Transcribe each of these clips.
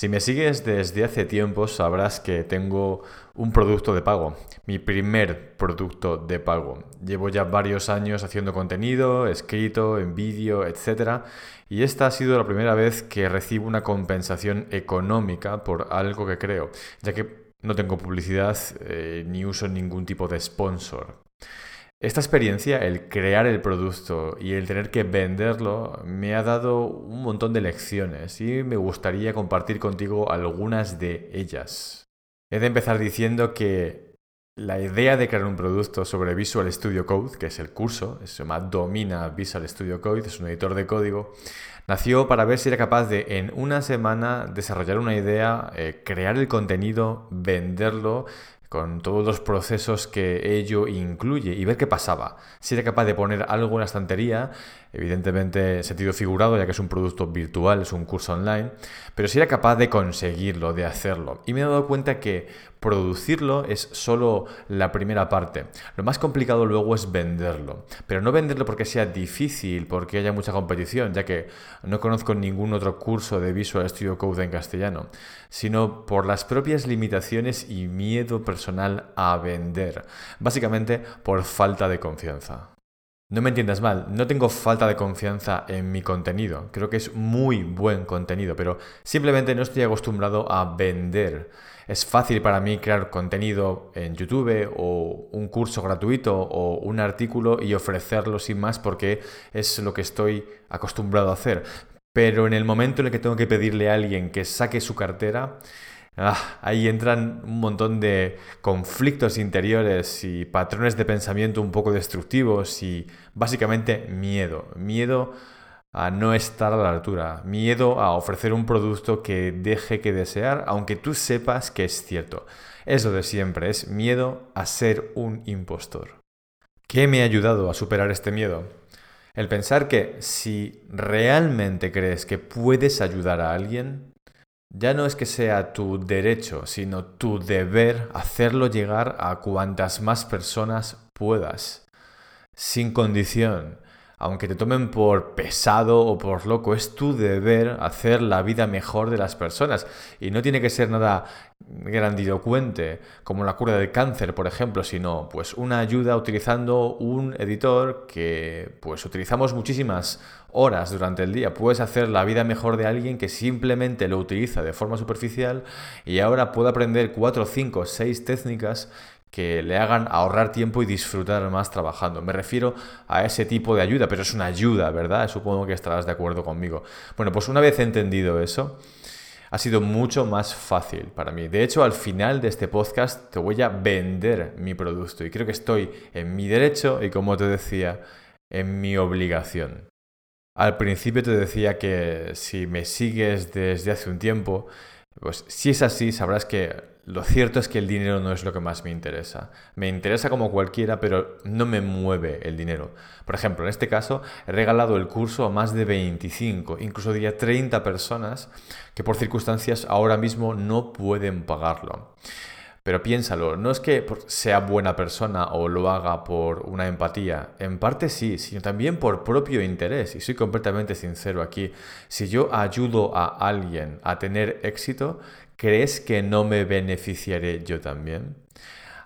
Si me sigues desde hace tiempo sabrás que tengo un producto de pago, mi primer producto de pago. Llevo ya varios años haciendo contenido, escrito, en vídeo, etc. Y esta ha sido la primera vez que recibo una compensación económica por algo que creo, ya que no tengo publicidad eh, ni uso ningún tipo de sponsor. Esta experiencia, el crear el producto y el tener que venderlo, me ha dado un montón de lecciones y me gustaría compartir contigo algunas de ellas. He de empezar diciendo que la idea de crear un producto sobre Visual Studio Code, que es el curso, se llama Domina Visual Studio Code, es un editor de código, nació para ver si era capaz de en una semana desarrollar una idea, eh, crear el contenido, venderlo con todos los procesos que ello incluye y ver qué pasaba. Si era capaz de poner algo en la estantería, evidentemente en sentido figurado, ya que es un producto virtual, es un curso online, pero si era capaz de conseguirlo, de hacerlo. Y me he dado cuenta que producirlo es solo la primera parte. Lo más complicado luego es venderlo. Pero no venderlo porque sea difícil, porque haya mucha competición, ya que no conozco ningún otro curso de Visual Studio Code en castellano, sino por las propias limitaciones y miedo personal a vender. Básicamente por falta de confianza. No me entiendas mal, no tengo falta de confianza en mi contenido. Creo que es muy buen contenido, pero simplemente no estoy acostumbrado a vender. Es fácil para mí crear contenido en YouTube o un curso gratuito o un artículo y ofrecerlo sin más porque es lo que estoy acostumbrado a hacer. Pero en el momento en el que tengo que pedirle a alguien que saque su cartera, Ah, ahí entran un montón de conflictos interiores y patrones de pensamiento un poco destructivos y básicamente miedo. Miedo a no estar a la altura. Miedo a ofrecer un producto que deje que desear, aunque tú sepas que es cierto. Es lo de siempre, es miedo a ser un impostor. ¿Qué me ha ayudado a superar este miedo? El pensar que si realmente crees que puedes ayudar a alguien, ya no es que sea tu derecho, sino tu deber hacerlo llegar a cuantas más personas puedas, sin condición. Aunque te tomen por pesado o por loco, es tu deber hacer la vida mejor de las personas. Y no tiene que ser nada grandilocuente, como la cura del cáncer, por ejemplo, sino pues una ayuda utilizando un editor que pues utilizamos muchísimas horas durante el día. Puedes hacer la vida mejor de alguien que simplemente lo utiliza de forma superficial y ahora puede aprender 4, 5, 6 técnicas que le hagan ahorrar tiempo y disfrutar más trabajando. Me refiero a ese tipo de ayuda, pero es una ayuda, ¿verdad? Supongo que estarás de acuerdo conmigo. Bueno, pues una vez entendido eso, ha sido mucho más fácil para mí. De hecho, al final de este podcast te voy a vender mi producto y creo que estoy en mi derecho y, como te decía, en mi obligación. Al principio te decía que si me sigues desde hace un tiempo, pues si es así, sabrás que lo cierto es que el dinero no es lo que más me interesa. Me interesa como cualquiera, pero no me mueve el dinero. Por ejemplo, en este caso, he regalado el curso a más de 25, incluso diría 30 personas que por circunstancias ahora mismo no pueden pagarlo. Pero piénsalo, no es que sea buena persona o lo haga por una empatía, en parte sí, sino también por propio interés. Y soy completamente sincero aquí. Si yo ayudo a alguien a tener éxito, ¿crees que no me beneficiaré yo también?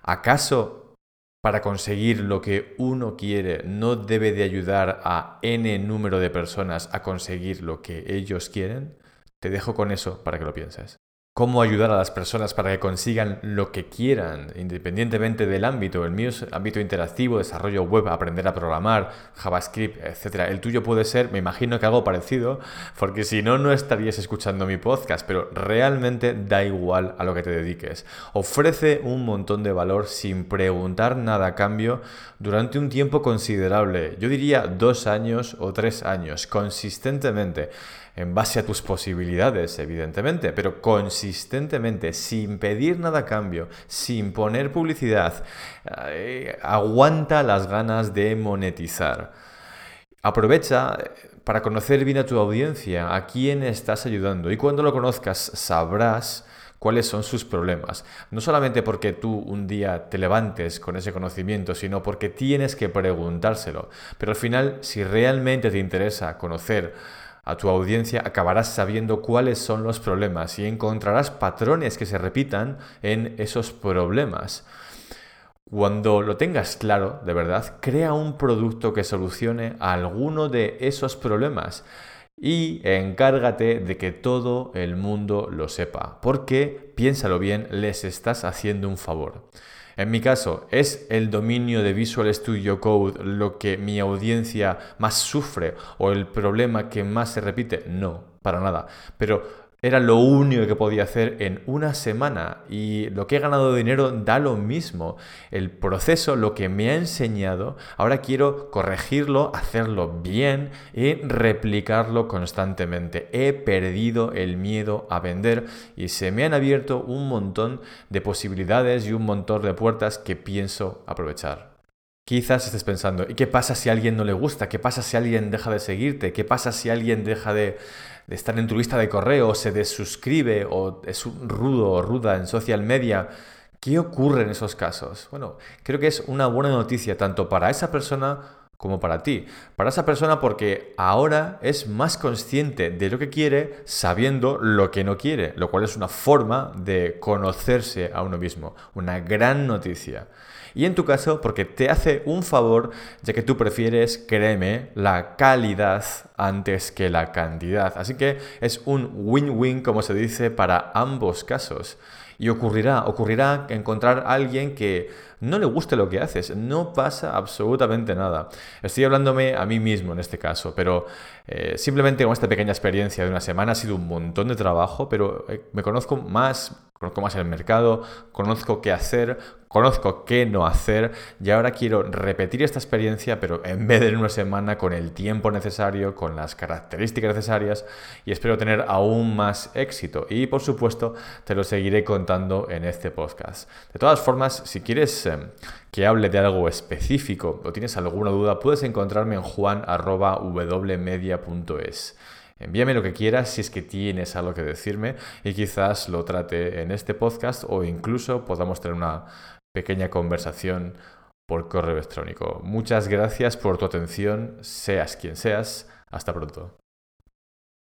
¿Acaso para conseguir lo que uno quiere no debe de ayudar a n número de personas a conseguir lo que ellos quieren? Te dejo con eso para que lo pienses cómo ayudar a las personas para que consigan lo que quieran, independientemente del ámbito. El mío es ámbito interactivo, desarrollo web, aprender a programar, JavaScript, etc. El tuyo puede ser, me imagino que algo parecido, porque si no, no estarías escuchando mi podcast, pero realmente da igual a lo que te dediques. Ofrece un montón de valor sin preguntar nada a cambio durante un tiempo considerable. Yo diría dos años o tres años, consistentemente en base a tus posibilidades, evidentemente, pero consistentemente, sin pedir nada a cambio, sin poner publicidad, eh, aguanta las ganas de monetizar. Aprovecha eh, para conocer bien a tu audiencia, a quién estás ayudando y cuando lo conozcas sabrás cuáles son sus problemas. No solamente porque tú un día te levantes con ese conocimiento, sino porque tienes que preguntárselo. Pero al final, si realmente te interesa conocer a tu audiencia, acabarás sabiendo cuáles son los problemas y encontrarás patrones que se repitan en esos problemas. Cuando lo tengas claro, de verdad, crea un producto que solucione alguno de esos problemas y encárgate de que todo el mundo lo sepa, porque, piénsalo bien, les estás haciendo un favor. En mi caso, ¿es el dominio de Visual Studio Code lo que mi audiencia más sufre o el problema que más se repite? No, para nada. Pero era lo único que podía hacer en una semana y lo que he ganado de dinero da lo mismo. El proceso, lo que me ha enseñado, ahora quiero corregirlo, hacerlo bien y replicarlo constantemente. He perdido el miedo a vender y se me han abierto un montón de posibilidades y un montón de puertas que pienso aprovechar. Quizás estés pensando, ¿y qué pasa si a alguien no le gusta? ¿Qué pasa si alguien deja de seguirte? ¿Qué pasa si alguien deja de, estar en tu lista de correo, se desuscribe o es rudo o ruda en social media? ¿Qué ocurre en esos casos? Bueno, creo que es una buena noticia tanto para esa persona como para ti. Para esa persona porque ahora es más consciente de lo que quiere sabiendo lo que no quiere, lo cual es una forma de conocerse a uno mismo. Una gran noticia. Y en tu caso, porque te hace un favor, ya que tú prefieres, créeme, la calidad antes que la cantidad. Así que es un win-win, como se dice, para ambos casos. Y ocurrirá, ocurrirá encontrar a alguien que no le guste lo que haces, no pasa absolutamente nada. Estoy hablándome a mí mismo en este caso, pero eh, simplemente con esta pequeña experiencia de una semana ha sido un montón de trabajo, pero eh, me conozco más, conozco más el mercado, conozco qué hacer, conozco qué no hacer y ahora quiero repetir esta experiencia, pero en vez de en una semana, con el tiempo necesario, con las características necesarias y espero tener aún más éxito. Y por supuesto, te lo seguiré contando en este podcast. De todas formas, si quieres eh, que hable de algo específico o tienes alguna duda, puedes encontrarme en juan.wmedia.es. Envíame lo que quieras si es que tienes algo que decirme y quizás lo trate en este podcast o incluso podamos tener una pequeña conversación por correo electrónico. Muchas gracias por tu atención, seas quien seas. Hasta pronto.